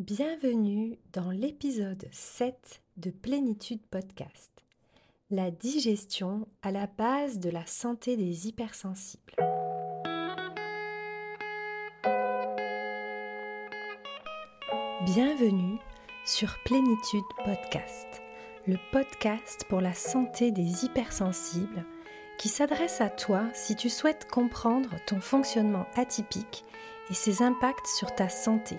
Bienvenue dans l'épisode 7 de Plénitude Podcast. La digestion à la base de la santé des hypersensibles. Bienvenue sur Plénitude Podcast, le podcast pour la santé des hypersensibles qui s'adresse à toi si tu souhaites comprendre ton fonctionnement atypique et ses impacts sur ta santé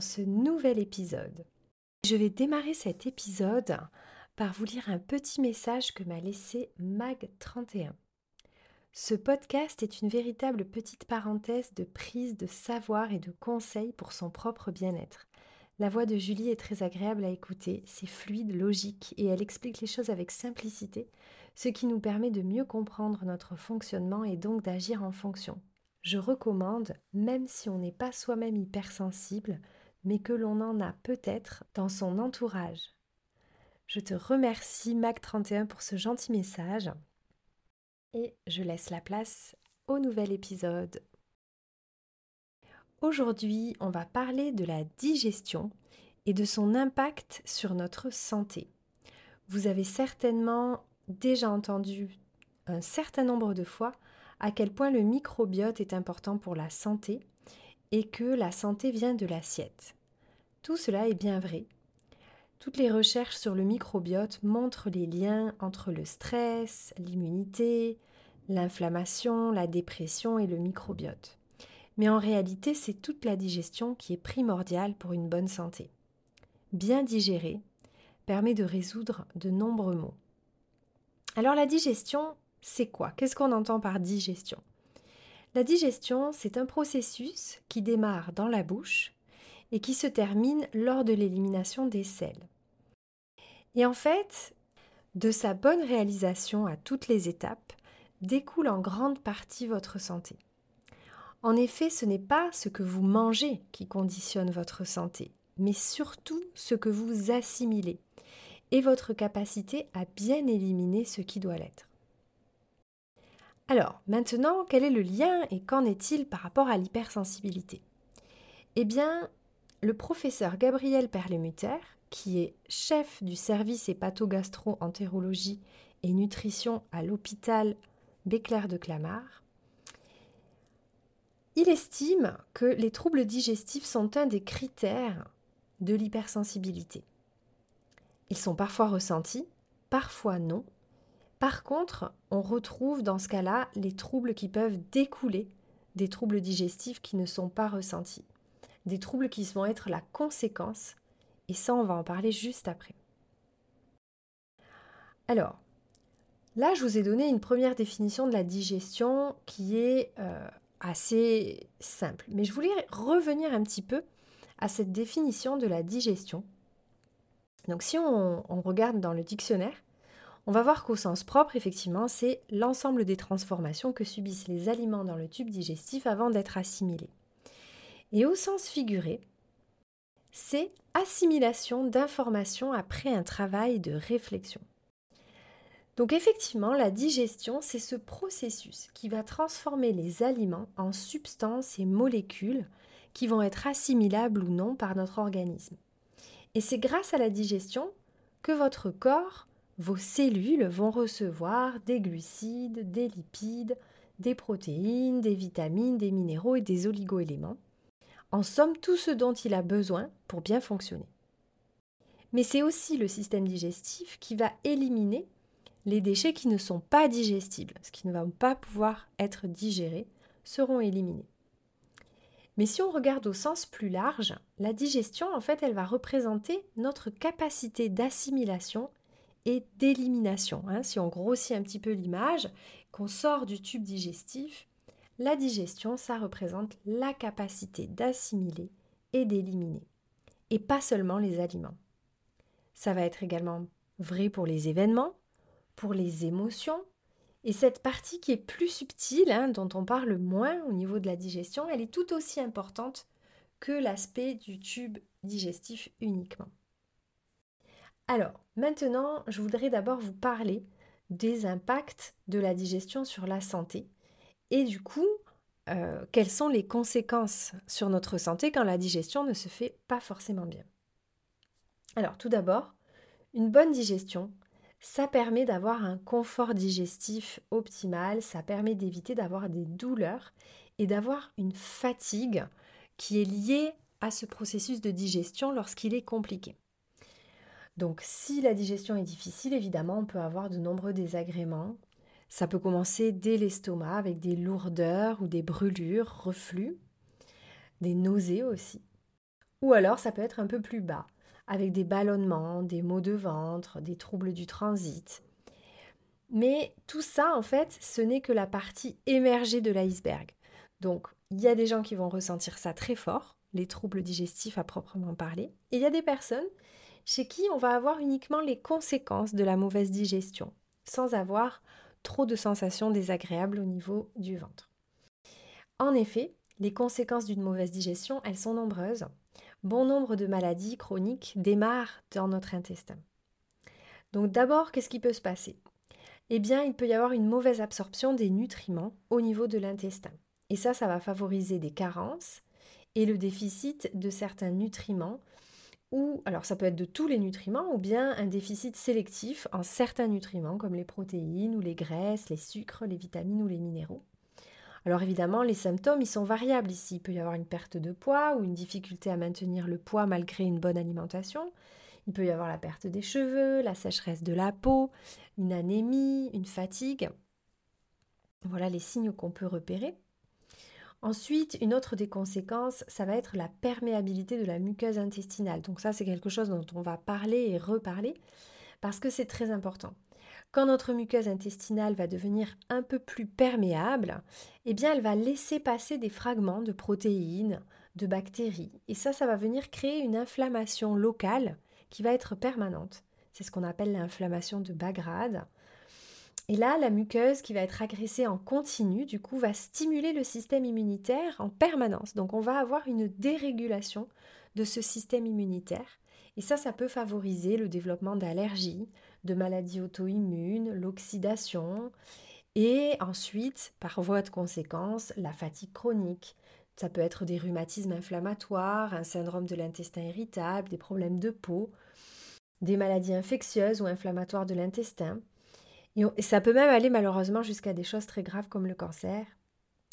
Ce nouvel épisode. Je vais démarrer cet épisode par vous lire un petit message que m'a laissé Mag31. Ce podcast est une véritable petite parenthèse de prise de savoir et de conseils pour son propre bien-être. La voix de Julie est très agréable à écouter, c'est fluide, logique et elle explique les choses avec simplicité, ce qui nous permet de mieux comprendre notre fonctionnement et donc d'agir en fonction je recommande, même si on n'est pas soi-même hypersensible, mais que l'on en a peut-être dans son entourage. Je te remercie Mac31 pour ce gentil message et je laisse la place au nouvel épisode. Aujourd'hui, on va parler de la digestion et de son impact sur notre santé. Vous avez certainement déjà entendu un certain nombre de fois à quel point le microbiote est important pour la santé et que la santé vient de l'assiette. Tout cela est bien vrai. Toutes les recherches sur le microbiote montrent les liens entre le stress, l'immunité, l'inflammation, la dépression et le microbiote. Mais en réalité, c'est toute la digestion qui est primordiale pour une bonne santé. Bien digérer permet de résoudre de nombreux maux. Alors la digestion, c'est quoi? Qu'est-ce qu'on entend par digestion? La digestion, c'est un processus qui démarre dans la bouche et qui se termine lors de l'élimination des selles. Et en fait, de sa bonne réalisation à toutes les étapes, découle en grande partie votre santé. En effet, ce n'est pas ce que vous mangez qui conditionne votre santé, mais surtout ce que vous assimilez et votre capacité à bien éliminer ce qui doit l'être. Alors, maintenant, quel est le lien et qu'en est-il par rapport à l'hypersensibilité? Eh bien, le professeur Gabriel Perlemuter, qui est chef du service hépatogastro-entérologie et nutrition à l'hôpital Béclair de Clamart, il estime que les troubles digestifs sont un des critères de l'hypersensibilité. Ils sont parfois ressentis, parfois non, par contre, on retrouve dans ce cas-là les troubles qui peuvent découler des troubles digestifs qui ne sont pas ressentis. Des troubles qui vont être la conséquence, et ça on va en parler juste après. Alors, là je vous ai donné une première définition de la digestion qui est euh, assez simple, mais je voulais revenir un petit peu à cette définition de la digestion. Donc si on regarde dans le dictionnaire, on va voir qu'au sens propre, effectivement, c'est l'ensemble des transformations que subissent les aliments dans le tube digestif avant d'être assimilés. Et au sens figuré, c'est assimilation d'informations après un travail de réflexion. Donc effectivement, la digestion, c'est ce processus qui va transformer les aliments en substances et molécules qui vont être assimilables ou non par notre organisme. Et c'est grâce à la digestion que votre corps vos cellules vont recevoir des glucides, des lipides, des protéines, des vitamines, des minéraux et des oligoéléments. En somme, tout ce dont il a besoin pour bien fonctionner. Mais c'est aussi le système digestif qui va éliminer les déchets qui ne sont pas digestibles, ce qui ne va pas pouvoir être digérés, seront éliminés. Mais si on regarde au sens plus large, la digestion, en fait, elle va représenter notre capacité d'assimilation d'élimination. Hein. Si on grossit un petit peu l'image, qu'on sort du tube digestif, la digestion, ça représente la capacité d'assimiler et d'éliminer, et pas seulement les aliments. Ça va être également vrai pour les événements, pour les émotions, et cette partie qui est plus subtile, hein, dont on parle moins au niveau de la digestion, elle est tout aussi importante que l'aspect du tube digestif uniquement. Alors, maintenant, je voudrais d'abord vous parler des impacts de la digestion sur la santé et du coup, euh, quelles sont les conséquences sur notre santé quand la digestion ne se fait pas forcément bien. Alors, tout d'abord, une bonne digestion, ça permet d'avoir un confort digestif optimal, ça permet d'éviter d'avoir des douleurs et d'avoir une fatigue qui est liée à ce processus de digestion lorsqu'il est compliqué. Donc si la digestion est difficile, évidemment, on peut avoir de nombreux désagréments. Ça peut commencer dès l'estomac avec des lourdeurs ou des brûlures, reflux, des nausées aussi. Ou alors ça peut être un peu plus bas, avec des ballonnements, des maux de ventre, des troubles du transit. Mais tout ça, en fait, ce n'est que la partie émergée de l'iceberg. Donc, il y a des gens qui vont ressentir ça très fort, les troubles digestifs à proprement parler, et il y a des personnes chez qui on va avoir uniquement les conséquences de la mauvaise digestion, sans avoir trop de sensations désagréables au niveau du ventre. En effet, les conséquences d'une mauvaise digestion, elles sont nombreuses. Bon nombre de maladies chroniques démarrent dans notre intestin. Donc d'abord, qu'est-ce qui peut se passer? Eh bien, il peut y avoir une mauvaise absorption des nutriments au niveau de l'intestin. Et ça, ça va favoriser des carences et le déficit de certains nutriments ou alors ça peut être de tous les nutriments ou bien un déficit sélectif en certains nutriments comme les protéines ou les graisses, les sucres, les vitamines ou les minéraux. Alors évidemment, les symptômes, ils sont variables ici. Il peut y avoir une perte de poids ou une difficulté à maintenir le poids malgré une bonne alimentation. Il peut y avoir la perte des cheveux, la sécheresse de la peau, une anémie, une fatigue. Voilà les signes qu'on peut repérer. Ensuite, une autre des conséquences, ça va être la perméabilité de la muqueuse intestinale. Donc ça, c'est quelque chose dont on va parler et reparler parce que c'est très important. Quand notre muqueuse intestinale va devenir un peu plus perméable, eh bien elle va laisser passer des fragments de protéines, de bactéries. Et ça, ça va venir créer une inflammation locale qui va être permanente. C'est ce qu'on appelle l'inflammation de bas grade. Et là, la muqueuse qui va être agressée en continu, du coup, va stimuler le système immunitaire en permanence. Donc, on va avoir une dérégulation de ce système immunitaire. Et ça, ça peut favoriser le développement d'allergies, de maladies auto-immunes, l'oxydation, et ensuite, par voie de conséquence, la fatigue chronique. Ça peut être des rhumatismes inflammatoires, un syndrome de l'intestin irritable, des problèmes de peau, des maladies infectieuses ou inflammatoires de l'intestin. Et, ça peut même aller malheureusement jusqu'à des choses très graves comme le cancer,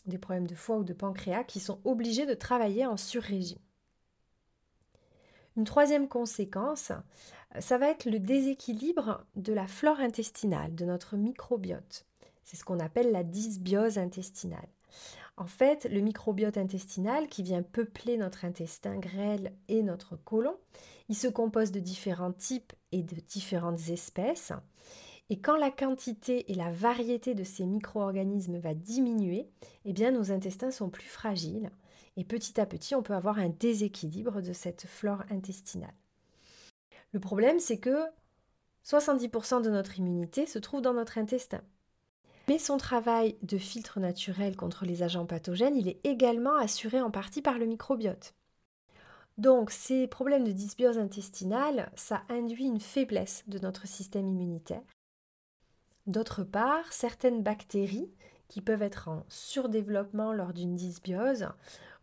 des problèmes de foie ou de pancréas qui sont obligés de travailler en sur-régime. Une troisième conséquence, ça va être le déséquilibre de la flore intestinale, de notre microbiote. C'est ce qu'on appelle la dysbiose intestinale. En fait, le microbiote intestinal qui vient peupler notre intestin grêle et notre côlon, il se compose de différents types et de différentes espèces. Et quand la quantité et la variété de ces micro-organismes va diminuer, eh bien nos intestins sont plus fragiles et petit à petit on peut avoir un déséquilibre de cette flore intestinale. Le problème c'est que 70% de notre immunité se trouve dans notre intestin. Mais son travail de filtre naturel contre les agents pathogènes, il est également assuré en partie par le microbiote. Donc ces problèmes de dysbiose intestinale, ça induit une faiblesse de notre système immunitaire D'autre part, certaines bactéries qui peuvent être en surdéveloppement lors d'une dysbiose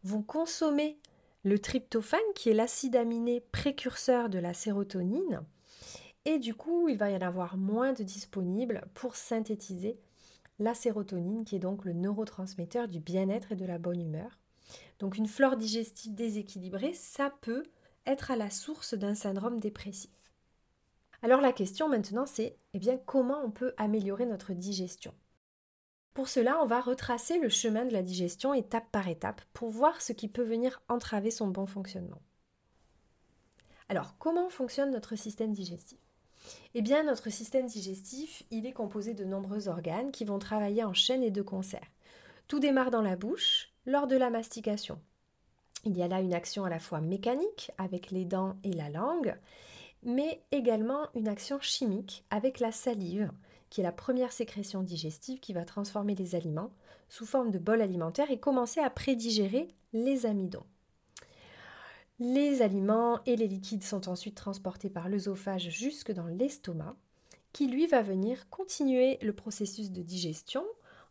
vont consommer le tryptophane qui est l'acide aminé précurseur de la sérotonine et du coup il va y en avoir moins de disponibles pour synthétiser la sérotonine qui est donc le neurotransmetteur du bien-être et de la bonne humeur. Donc une flore digestive déséquilibrée, ça peut être à la source d'un syndrome dépressif. Alors la question maintenant c'est eh bien comment on peut améliorer notre digestion? Pour cela, on va retracer le chemin de la digestion étape par étape pour voir ce qui peut venir entraver son bon fonctionnement. Alors, comment fonctionne notre système digestif? Eh bien, notre système digestif, il est composé de nombreux organes qui vont travailler en chaîne et de concert. Tout démarre dans la bouche lors de la mastication. Il y a là une action à la fois mécanique avec les dents et la langue, mais également une action chimique avec la salive, qui est la première sécrétion digestive qui va transformer les aliments sous forme de bol alimentaire et commencer à prédigérer les amidons. Les aliments et les liquides sont ensuite transportés par l'œsophage jusque dans l'estomac, qui lui va venir continuer le processus de digestion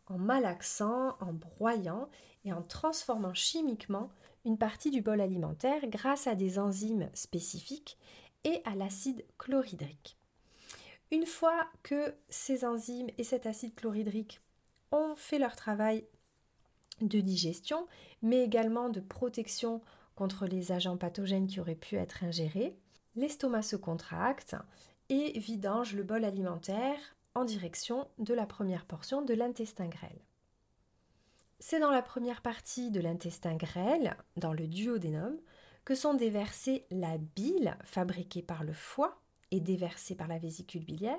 en malaxant, en broyant et en transformant chimiquement une partie du bol alimentaire grâce à des enzymes spécifiques et à l'acide chlorhydrique. Une fois que ces enzymes et cet acide chlorhydrique ont fait leur travail de digestion, mais également de protection contre les agents pathogènes qui auraient pu être ingérés, l'estomac se contracte et vidange le bol alimentaire en direction de la première portion de l'intestin grêle. C'est dans la première partie de l'intestin grêle, dans le duodénum, que sont déversées la bile fabriquée par le foie et déversée par la vésicule biliaire,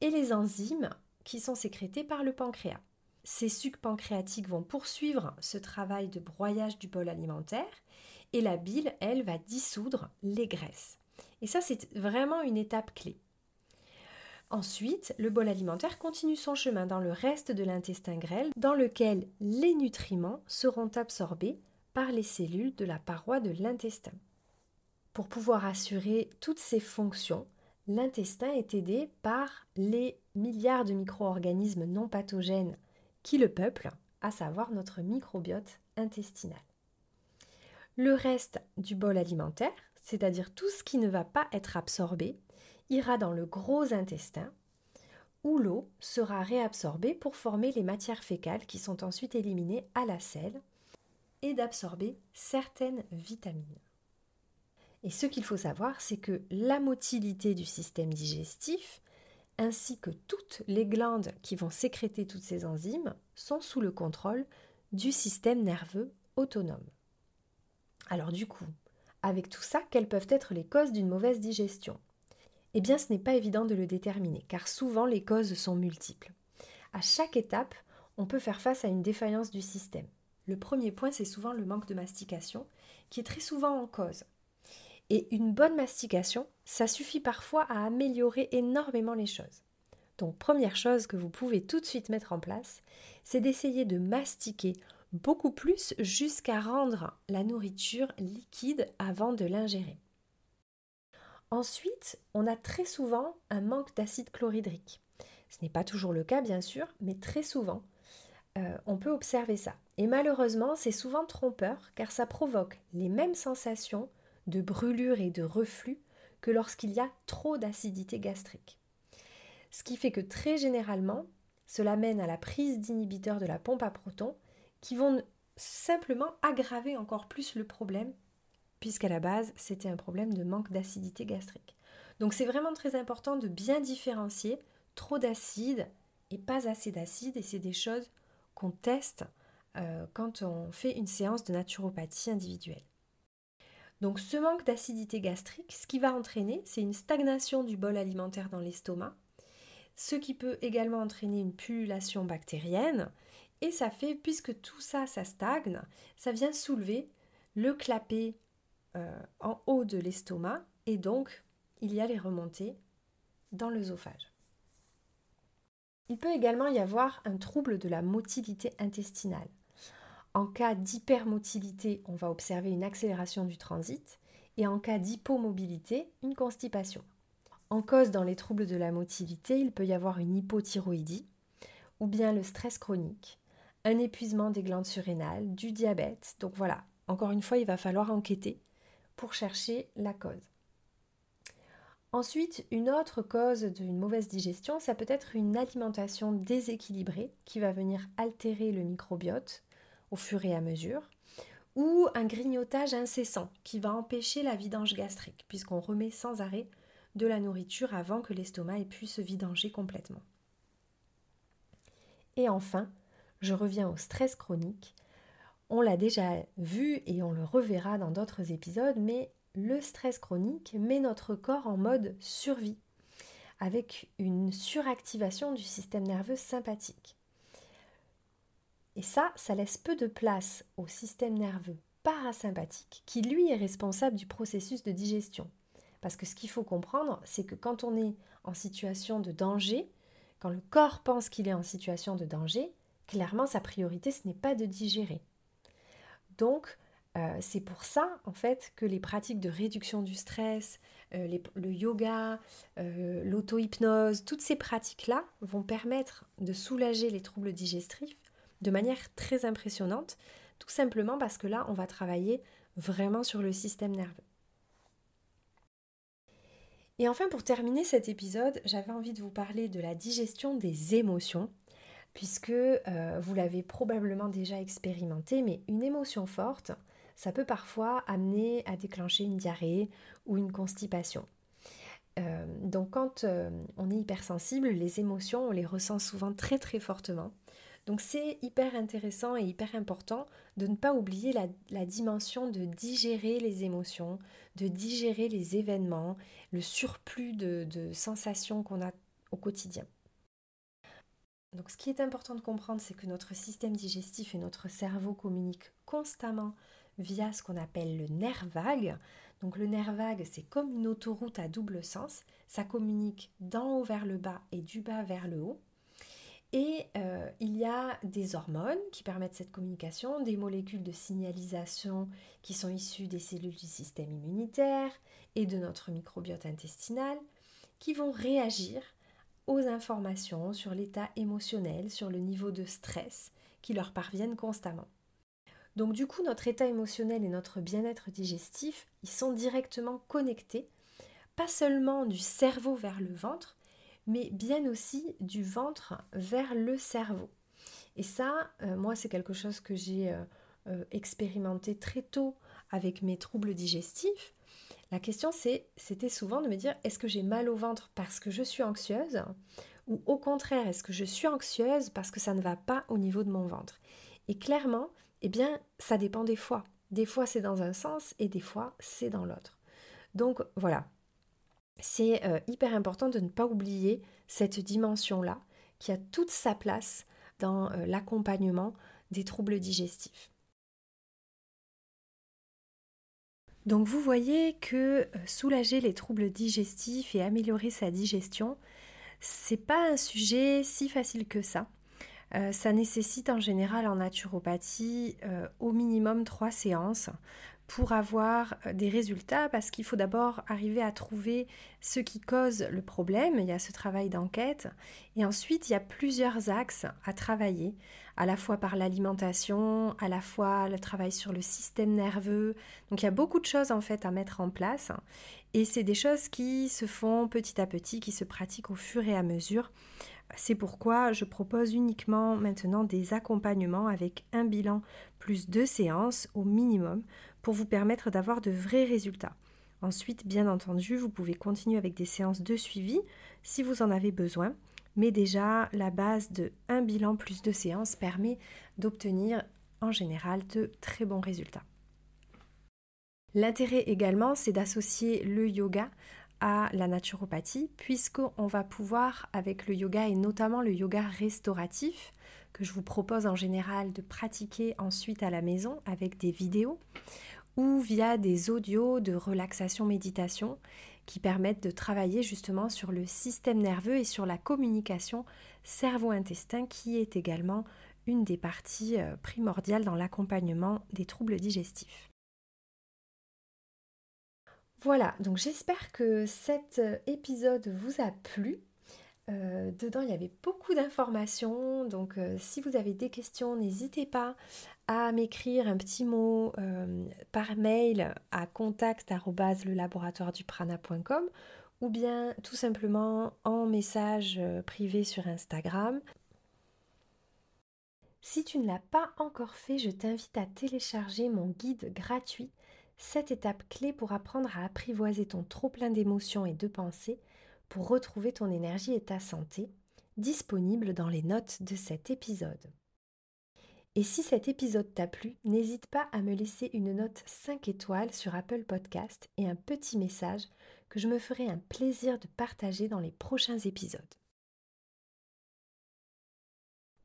et les enzymes qui sont sécrétées par le pancréas. Ces sucs pancréatiques vont poursuivre ce travail de broyage du bol alimentaire et la bile, elle, va dissoudre les graisses. Et ça, c'est vraiment une étape clé. Ensuite, le bol alimentaire continue son chemin dans le reste de l'intestin grêle, dans lequel les nutriments seront absorbés par les cellules de la paroi de l'intestin. Pour pouvoir assurer toutes ces fonctions, l'intestin est aidé par les milliards de micro-organismes non pathogènes qui le peuplent, à savoir notre microbiote intestinal. Le reste du bol alimentaire, c'est-à-dire tout ce qui ne va pas être absorbé, ira dans le gros intestin où l'eau sera réabsorbée pour former les matières fécales qui sont ensuite éliminées à la selle et d'absorber certaines vitamines. Et ce qu'il faut savoir, c'est que la motilité du système digestif, ainsi que toutes les glandes qui vont sécréter toutes ces enzymes, sont sous le contrôle du système nerveux autonome. Alors du coup, avec tout ça, quelles peuvent être les causes d'une mauvaise digestion? Eh bien, ce n'est pas évident de le déterminer, car souvent les causes sont multiples. À chaque étape, on peut faire face à une défaillance du système. Le premier point, c'est souvent le manque de mastication, qui est très souvent en cause. Et une bonne mastication, ça suffit parfois à améliorer énormément les choses. Donc première chose que vous pouvez tout de suite mettre en place, c'est d'essayer de mastiquer beaucoup plus jusqu'à rendre la nourriture liquide avant de l'ingérer. Ensuite, on a très souvent un manque d'acide chlorhydrique. Ce n'est pas toujours le cas bien sûr, mais très souvent, euh, on peut observer ça. Et malheureusement, c'est souvent trompeur car ça provoque les mêmes sensations de brûlure et de reflux que lorsqu'il y a trop d'acidité gastrique. Ce qui fait que très généralement, cela mène à la prise d'inhibiteurs de la pompe à protons qui vont simplement aggraver encore plus le problème, puisqu'à la base, c'était un problème de manque d'acidité gastrique. Donc c'est vraiment très important de bien différencier trop d'acide et pas assez d'acide, et c'est des choses qu'on teste euh, quand on fait une séance de naturopathie individuelle. Donc ce manque d'acidité gastrique, ce qui va entraîner, c'est une stagnation du bol alimentaire dans l'estomac, ce qui peut également entraîner une pullulation bactérienne, et ça fait, puisque tout ça, ça stagne, ça vient soulever le clapet euh, en haut de l'estomac et donc il y a les remontées dans l'œsophage. Il peut également y avoir un trouble de la motilité intestinale. En cas d'hypermotilité, on va observer une accélération du transit et en cas d'hypomobilité, une constipation. En cause dans les troubles de la motilité, il peut y avoir une hypothyroïdie ou bien le stress chronique, un épuisement des glandes surrénales, du diabète. Donc voilà, encore une fois, il va falloir enquêter pour chercher la cause. Ensuite, une autre cause d'une mauvaise digestion, ça peut être une alimentation déséquilibrée qui va venir altérer le microbiote au fur et à mesure, ou un grignotage incessant qui va empêcher la vidange gastrique, puisqu'on remet sans arrêt de la nourriture avant que l'estomac ait pu se vidanger complètement. Et enfin, je reviens au stress chronique. On l'a déjà vu et on le reverra dans d'autres épisodes, mais le stress chronique met notre corps en mode survie, avec une suractivation du système nerveux sympathique. Et ça, ça laisse peu de place au système nerveux parasympathique, qui lui est responsable du processus de digestion. Parce que ce qu'il faut comprendre, c'est que quand on est en situation de danger, quand le corps pense qu'il est en situation de danger, clairement sa priorité ce n'est pas de digérer. Donc euh, c'est pour ça en fait que les pratiques de réduction du stress, euh, le yoga, euh, l'auto-hypnose, toutes ces pratiques-là vont permettre de soulager les troubles digestifs de manière très impressionnante, tout simplement parce que là on va travailler vraiment sur le système nerveux. Et enfin, pour terminer cet épisode, j'avais envie de vous parler de la digestion des émotions, puisque euh, vous l'avez probablement déjà expérimenté, mais une émotion forte, ça peut parfois amener à déclencher une diarrhée ou une constipation. Euh, donc quand euh, on est hypersensible, les émotions, on les ressent souvent très très fortement. Donc c'est hyper intéressant et hyper important de ne pas oublier la, dimension de digérer les émotions, de digérer les événements, le surplus de, sensations qu'on a au quotidien. Donc ce qui est important de comprendre, c'est que notre système digestif et notre cerveau communiquent constamment via ce qu'on appelle le nerf vague. Donc le nerf vague, c'est comme une autoroute à double sens. Ça communique d'en haut vers le bas et du bas vers le haut. Et euh, il y a des hormones qui permettent cette communication, des molécules de signalisation qui sont issues des cellules du système immunitaire et de notre microbiote intestinal, qui vont réagir aux informations sur l'état émotionnel, sur le niveau de stress qui leur parviennent constamment. Donc du coup, notre état émotionnel et notre bien-être digestif, ils sont directement connectés, pas seulement du cerveau vers le ventre, mais bien aussi du ventre vers le cerveau. Et ça, euh, moi, c'est quelque chose que j'ai euh, euh, expérimenté très tôt avec mes troubles digestifs. La question, c'est, c'était souvent de me dire, est-ce que j'ai mal au ventre parce que je suis anxieuse ou au contraire, est-ce que je suis anxieuse parce que ça ne va pas au niveau de mon ventre? Et clairement, eh bien, ça dépend des fois. Des fois, c'est dans un sens et des fois, c'est dans l'autre. Donc voilà, c'est euh, hyper important de ne pas oublier cette dimension-là qui a toute sa place dans euh, l'accompagnement des troubles digestifs. Donc vous voyez que euh, soulager les troubles digestifs et améliorer sa digestion, c'est pas un sujet si facile que ça. ça nécessite en général en naturopathie au minimum trois séances pour avoir euh, des résultats parce qu'il faut d'abord arriver à trouver ce qui cause le problème, il y a ce travail d'enquête, et ensuite il y a plusieurs axes à travailler, à la fois par l'alimentation, à la fois le travail sur le système nerveux, donc il y a beaucoup de choses en fait à mettre en place, et c'est des choses qui se font petit à petit, qui se pratiquent au fur et à mesure. C'est pourquoi je propose uniquement maintenant des accompagnements avec un bilan plus deux séances au minimum pour vous permettre d'avoir de vrais résultats. Ensuite, bien entendu, vous pouvez continuer avec des séances de suivi si vous en avez besoin, mais déjà la base de un bilan plus deux séances permet d'obtenir en général de très bons résultats. L'intérêt également, c'est d'associer le yoga à la naturopathie, puisqu'on va pouvoir, avec le yoga et notamment le yoga restauratif, que je vous propose en général de pratiquer ensuite à la maison avec des vidéos, ou via des audios de relaxation méditation qui permettent de travailler justement sur le système nerveux et sur la communication cerveau-intestin qui est également une des parties euh, primordiales dans l'accompagnement des troubles digestifs. Voilà, donc j'espère que cet euh, épisode vous a plu. Euh, dedans, il y avait beaucoup d'informations, donc si vous avez des questions, n'hésitez pas à m'écrire un petit mot euh, par mail à contact@lelaboratoireduprana.com ou bien tout simplement en message euh, privé sur Instagram. Si tu ne l'as pas encore fait, je t'invite à télécharger mon guide gratuit 7 étapes clés pour apprendre à apprivoiser ton trop plein d'émotions et de pensées pour retrouver ton énergie et ta santé, disponible dans les notes de cet épisode. Et si cet épisode t'a plu, n'hésite pas à me laisser une note 5 étoiles sur Apple Podcast et un petit message que je me ferai un plaisir de partager dans les prochains épisodes.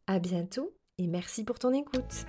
À bientôt et merci pour ton écoute.